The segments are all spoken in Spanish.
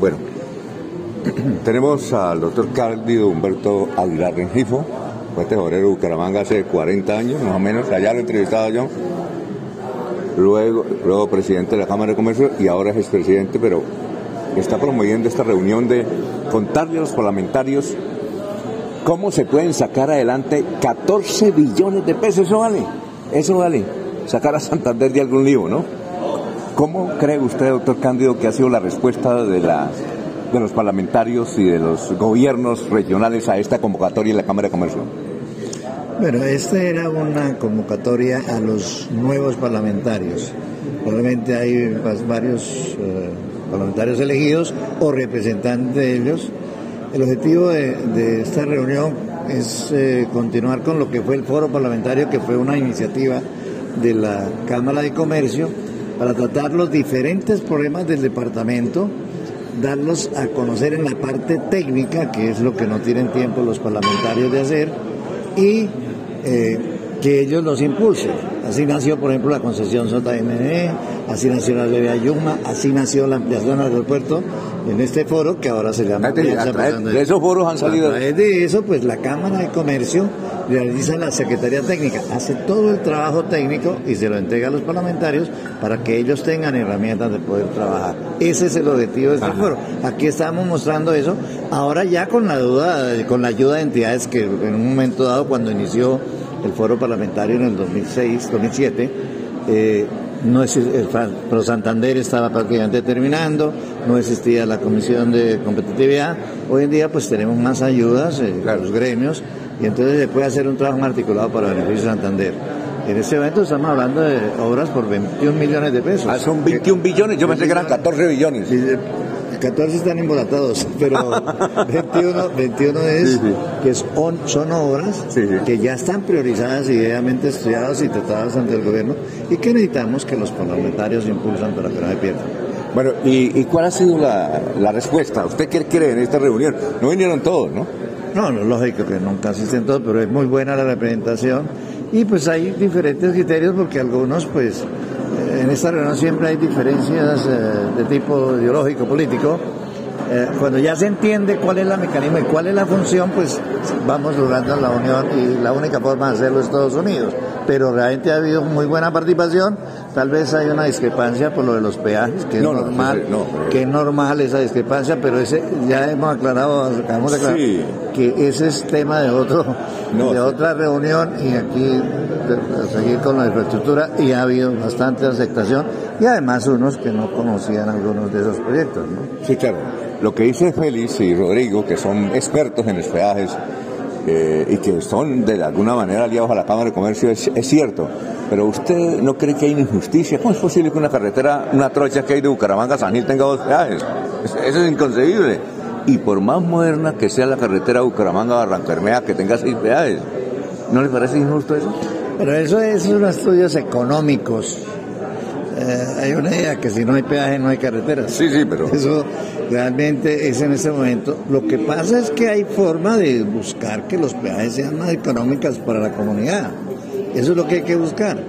Bueno, tenemos al doctor Cáldido Humberto Aguilar Rengifo, fue tesorero de Bucaramanga hace 40 años, más o menos, allá lo he entrevistado yo. Luego, luego presidente de la Cámara de Comercio y ahora es expresidente, pero está promoviendo esta reunión de contarle a los parlamentarios cómo se pueden sacar adelante 14 billones de pesos. Eso vale, eso vale, sacar a Santander de algún lío, ¿no? ¿Cómo cree usted, doctor Cándido, que ha sido la respuesta de, de los parlamentarios y de los gobiernos regionales a esta convocatoria en la Cámara de Comercio? Bueno, esta era una convocatoria a los nuevos parlamentarios. Probablemente hay varios eh, parlamentarios elegidos o representantes de ellos. El objetivo de, esta reunión es eh, continuar con lo que fue el foro parlamentario, que fue una iniciativa de la Cámara de Comercio para tratar los diferentes problemas del departamento, darlos a conocer en la parte técnica, que es lo que no tienen tiempo los parlamentarios de hacer, y eh, que ellos los impulsen. Así nació, por ejemplo, la concesión JME, así nació la ley de Yuma, así nació la ampliación del aeropuerto en este foro que ahora se llama... de esos foros han salido... A través de eso, pues la Cámara de Comercio realiza la Secretaría Técnica, hace todo el trabajo técnico y se lo entrega a los parlamentarios para que ellos tengan herramientas de poder trabajar. Ese es el objetivo de este foro. Aquí estamos mostrando eso, ahora ya con la duda, con la ayuda de entidades que en un momento dado, cuando inició el foro parlamentario en el 2006, 2007, eh, no el Pro Santander estaba prácticamente terminando, no existía la Comisión de Competitividad. Hoy en día pues tenemos más ayudas, eh, los gremios, y entonces se puede hacer un trabajo articulado para beneficio de Santander. En este evento estamos hablando de obras por 21 millones de pesos. Ah, son 21 billones, yo pensé que eran 14 billones. 14 están embolatados, pero 21, 21 es que son, son obras que ya están priorizadas y debidamente estudiadas y tratadas ante el gobierno y que necesitamos que los parlamentarios impulsan para que no se pierdan. Bueno, ¿y, cuál ha sido la, la, respuesta? ¿Usted qué cree en esta reunión? No vinieron todos, ¿no? No, no, lógico que nunca asisten todos, pero es muy buena la representación y pues hay diferentes criterios porque algunos pues en esta reunión siempre hay diferencias eh, de tipo ideológico, político. Eh, cuando ya se entiende cuál es la mecanismo y cuál es la función, pues vamos logrando la unión y la única forma de hacerlo es Estados Unidos. Pero realmente ha habido muy buena participación. Tal vez hay una discrepancia por lo de los peajes, que es normal, que es normal esa discrepancia, pero ese ya hemos aclarado, aclarar que ese es tema de otro, de otra reunión y aquí seguir con la infraestructura y ha habido bastante aceptación y además unos que no conocían algunos de esos proyectos. ¿no? Sí, claro. Lo que dice Félix y Rodrigo, que son expertos en los peajes eh, y que son de alguna manera aliados a la Cámara de Comercio, es, cierto. Pero usted no cree que hay injusticia. ¿Cómo es posible que una carretera, una trocha que hay de Bucaramanga a San Gil tenga dos peajes? Eso es inconcebible. Y por más moderna que sea la carretera Bucaramanga-Barranquermea, que tenga seis peajes. ¿No le parece injusto eso? Pero eso es unos estudios económicos. Eh, hay una idea que si no hay peaje no hay carreteras. Sí, sí, pero... Eso realmente es en ese momento. Lo que pasa es que hay forma de buscar que los peajes sean más económicas para la comunidad. Eso es lo que hay que buscar.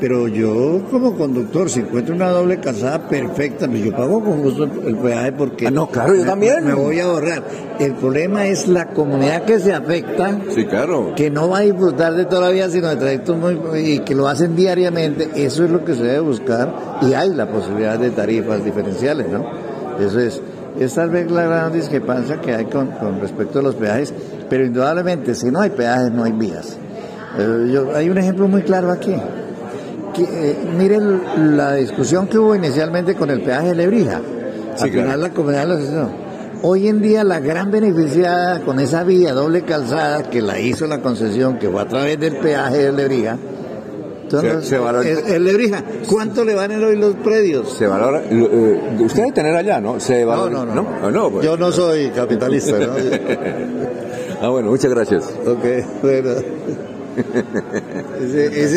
Pero yo como conductor, si encuentro una doble calzada perfecta, pues yo pago con gusto el peaje porque... Ah, no, claro, yo también. Me voy a ahorrar. El problema es la comunidad que se afecta, sí, claro. que no va a disfrutar de todavía, sino de trayectos muy... y que lo hacen diariamente. Eso es lo que se debe buscar y hay la posibilidad de tarifas diferenciales, ¿no? Eso es... Es tal vez la gran discrepancia que hay con, con respecto a los peajes, pero indudablemente si no hay peajes no hay vías. Eh, yo, hay un ejemplo muy claro aquí. Eh, miren la discusión que hubo inicialmente con el peaje de Lebrija. Al final la comunidad lo Hoy en día la gran beneficiada con esa vía doble calzada que la hizo la concesión, que fue a través del peaje de Lebrija, entonces, el, Lebrija, ¿cuánto le valen hoy los predios? Se valora. Eh, usted debe tener allá, ¿no? Se no, no, no. Pues. Yo no soy capitalista, ¿no? ah, bueno, muchas gracias. Ok, bueno.